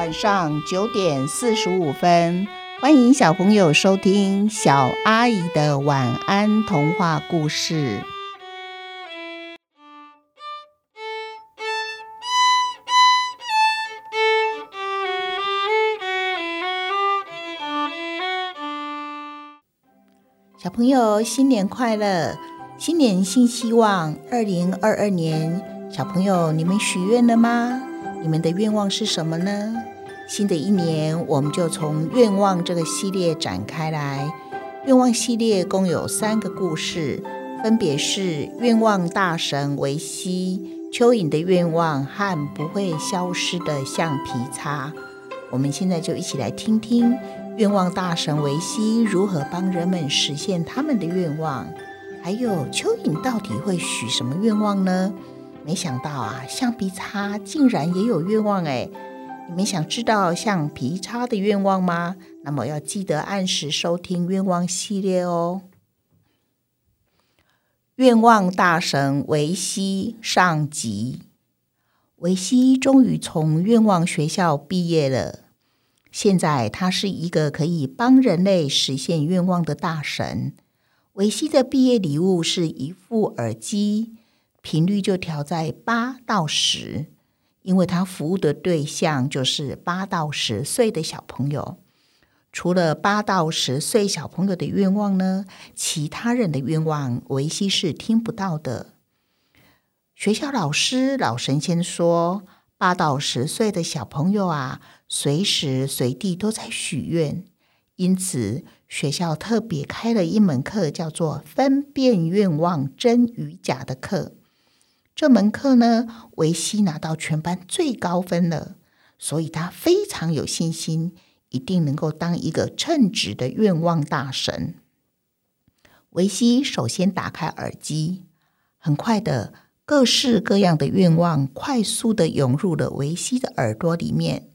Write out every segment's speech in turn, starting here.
晚上九点四十五分，欢迎小朋友收听小阿姨的晚安童话故事。小朋友，新年快乐！新年新希望，二零二二年，小朋友，你们许愿了吗？你们的愿望是什么呢？新的一年，我们就从愿望这个系列展开来。愿望系列共有三个故事，分别是愿望大神维西、蚯蚓的愿望和不会消失的橡皮擦。我们现在就一起来听听愿望大神维西如何帮人们实现他们的愿望，还有蚯蚓到底会许什么愿望呢？没想到啊，橡皮擦竟然也有愿望哎！你们想知道橡皮擦的愿望吗？那么要记得按时收听愿望系列哦。愿望大神维西上集，维西终于从愿望学校毕业了。现在他是一个可以帮人类实现愿望的大神。维西的毕业礼物是一副耳机。频率就调在八到十，因为他服务的对象就是八到十岁的小朋友。除了八到十岁小朋友的愿望呢，其他人的愿望维西是听不到的。学校老师老神仙说，八到十岁的小朋友啊，随时随地都在许愿，因此学校特别开了一门课，叫做分辨愿望真与假的课。这门课呢，维西拿到全班最高分了，所以他非常有信心，一定能够当一个称职的愿望大神。维西首先打开耳机，很快的，各式各样的愿望快速的涌入了维西的耳朵里面。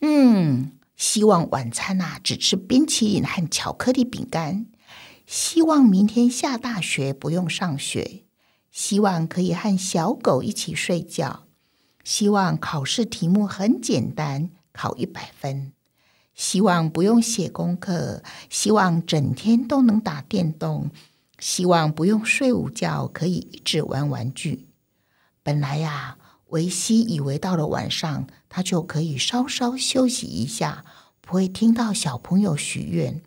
嗯，希望晚餐呐只吃冰淇淋和巧克力饼干，希望明天下大雪不用上学。希望可以和小狗一起睡觉。希望考试题目很简单，考一百分。希望不用写功课。希望整天都能打电动。希望不用睡午觉，可以一直玩玩具。本来呀，维西以为到了晚上，他就可以稍稍休息一下，不会听到小朋友许愿。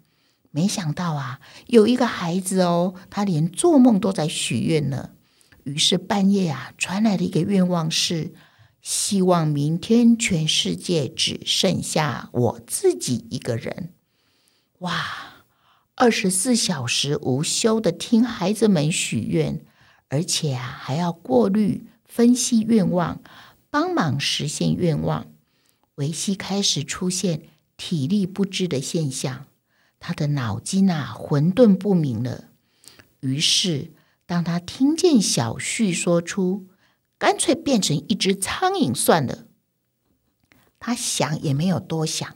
没想到啊，有一个孩子哦，他连做梦都在许愿呢。于是半夜啊，传来的一个愿望是：希望明天全世界只剩下我自己一个人。哇！二十四小时无休的听孩子们许愿，而且啊，还要过滤、分析愿望，帮忙实现愿望。维西开始出现体力不支的现象，他的脑筋啊混沌不明了。于是。当他听见小旭说出“干脆变成一只苍蝇算了”，他想也没有多想，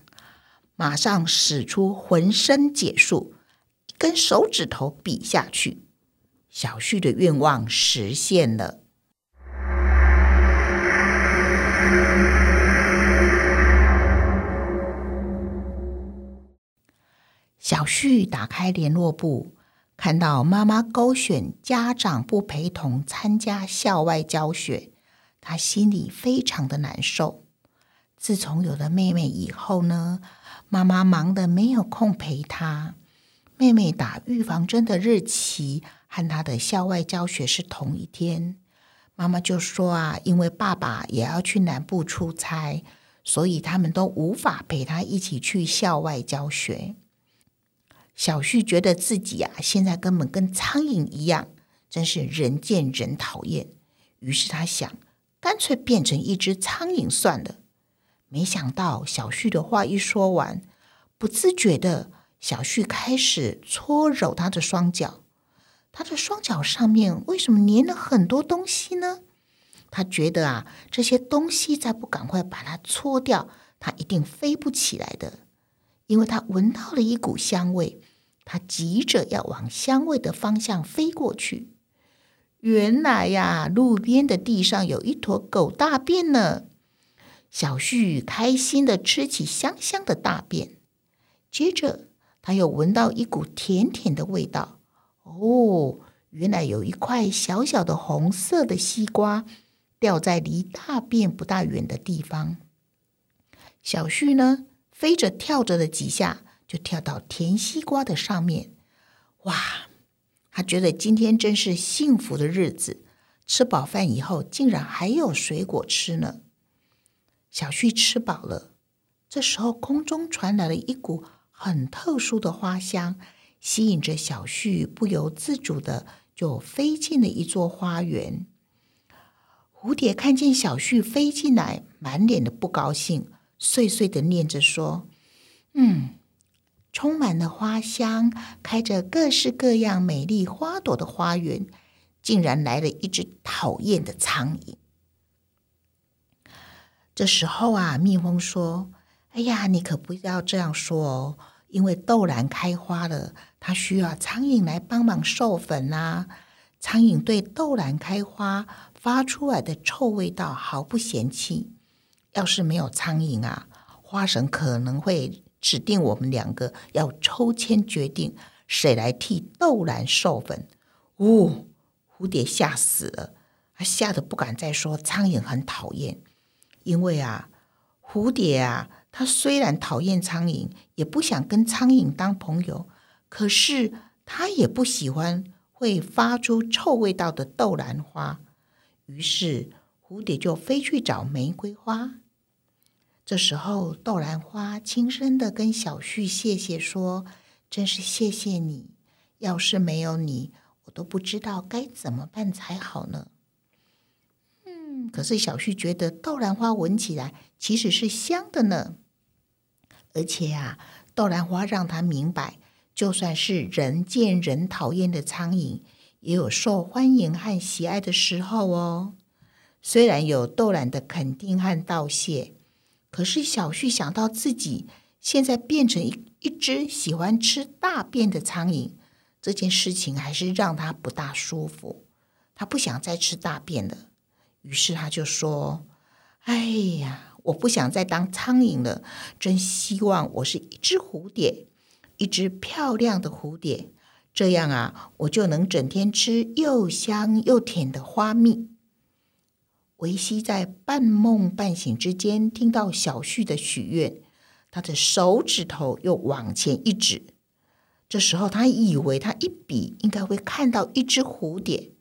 马上使出浑身解数，一根手指头比下去，小旭的愿望实现了。小旭打开联络簿。看到妈妈勾选家长不陪同参加校外教学，他心里非常的难受。自从有了妹妹以后呢，妈妈忙得没有空陪她。妹妹打预防针的日期和她的校外教学是同一天，妈妈就说啊，因为爸爸也要去南部出差，所以他们都无法陪她一起去校外教学。小旭觉得自己啊，现在根本跟苍蝇一样，真是人见人讨厌。于是他想，干脆变成一只苍蝇算了。没想到小旭的话一说完，不自觉的，小旭开始搓揉他的双脚。他的双脚上面为什么粘了很多东西呢？他觉得啊，这些东西再不赶快把它搓掉，他一定飞不起来的。因为他闻到了一股香味。他急着要往香味的方向飞过去，原来呀，路边的地上有一坨狗大便呢。小旭开心的吃起香香的大便，接着他又闻到一股甜甜的味道。哦，原来有一块小小的红色的西瓜掉在离大便不大远的地方。小旭呢，飞着跳着的几下，就跳到甜西瓜的上面。哇，他觉得今天真是幸福的日子。吃饱饭以后，竟然还有水果吃呢。小旭吃饱了，这时候空中传来了一股很特殊的花香，吸引着小旭，不由自主的就飞进了一座花园。蝴蝶看见小旭飞进来，满脸的不高兴，碎碎的念着说：“嗯，充满了花香，开着各式各样美丽花朵的花园，竟然来了一只讨厌的苍蝇。”这时候啊，蜜蜂说：“哎呀，你可不要这样说哦，因为豆兰开花了，它需要苍蝇来帮忙授粉呐。苍蝇对豆兰开花发出来的臭味道毫不嫌弃。要是没有苍蝇啊，花神可能会指定我们两个要抽签决定谁来替豆兰授粉。”呜，蝴蝶吓死了，它吓得不敢再说苍蝇很讨厌。因为啊，蝴蝶啊，它虽然讨厌苍蝇，也不想跟苍蝇当朋友，可是它也不喜欢会发出臭味道的豆兰花。于是蝴蝶就飞去找玫瑰花。这时候，豆兰花轻声的跟小旭谢谢说：“真是谢谢你，要是没有你，我都不知道该怎么办才好呢。”可是小旭觉得豆兰花闻起来其实是香的呢，而且啊，豆兰花让他明白，就算是人见人讨厌的苍蝇，也有受欢迎和喜爱的时候哦。虽然有豆兰的肯定和道谢，可是小旭想到自己现在变成一一只喜欢吃大便的苍蝇，这件事情还是让他不大舒服。他不想再吃大便了。于是他就说：“哎呀，我不想再当苍蝇了，真希望我是一只蝴蝶，一只漂亮的蝴蝶。这样啊，我就能整天吃又香又甜的花蜜。”维西在半梦半醒之间听到小旭的许愿，他的手指头又往前一指。这时候他以为他一笔应该会看到一只蝴蝶。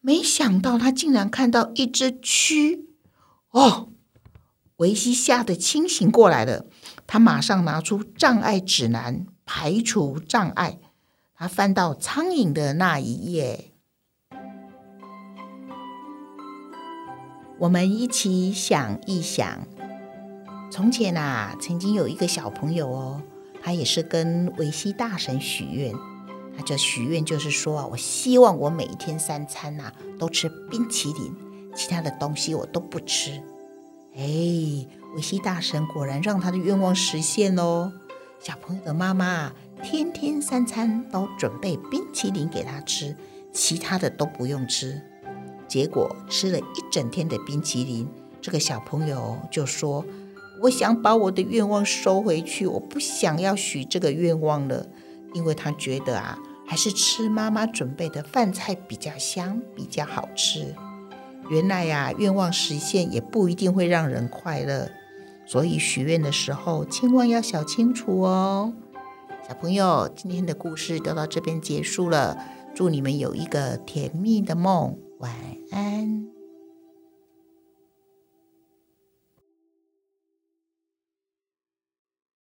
没想到他竟然看到一只蛆哦！维西吓得清醒过来了，他马上拿出障碍指南排除障碍。他翻到苍蝇的那一页，我们一起想一想：从前啊，曾经有一个小朋友哦，他也是跟维西大神许愿。他就许愿，就是说啊，我希望我每一天三餐呐都吃冰淇淋，其他的东西我都不吃。哎，维西大神果然让他的愿望实现喽！小朋友的妈妈天天三餐都准备冰淇淋给他吃，其他的都不用吃。结果吃了一整天的冰淇淋，这个小朋友就说：“我想把我的愿望收回去，我不想要许这个愿望了。”因为他觉得啊，还是吃妈妈准备的饭菜比较香，比较好吃。原来呀，愿望实现也不一定会让人快乐，所以许愿的时候千万要想清楚哦。小朋友，今天的故事就到这边结束了，祝你们有一个甜蜜的梦，晚安。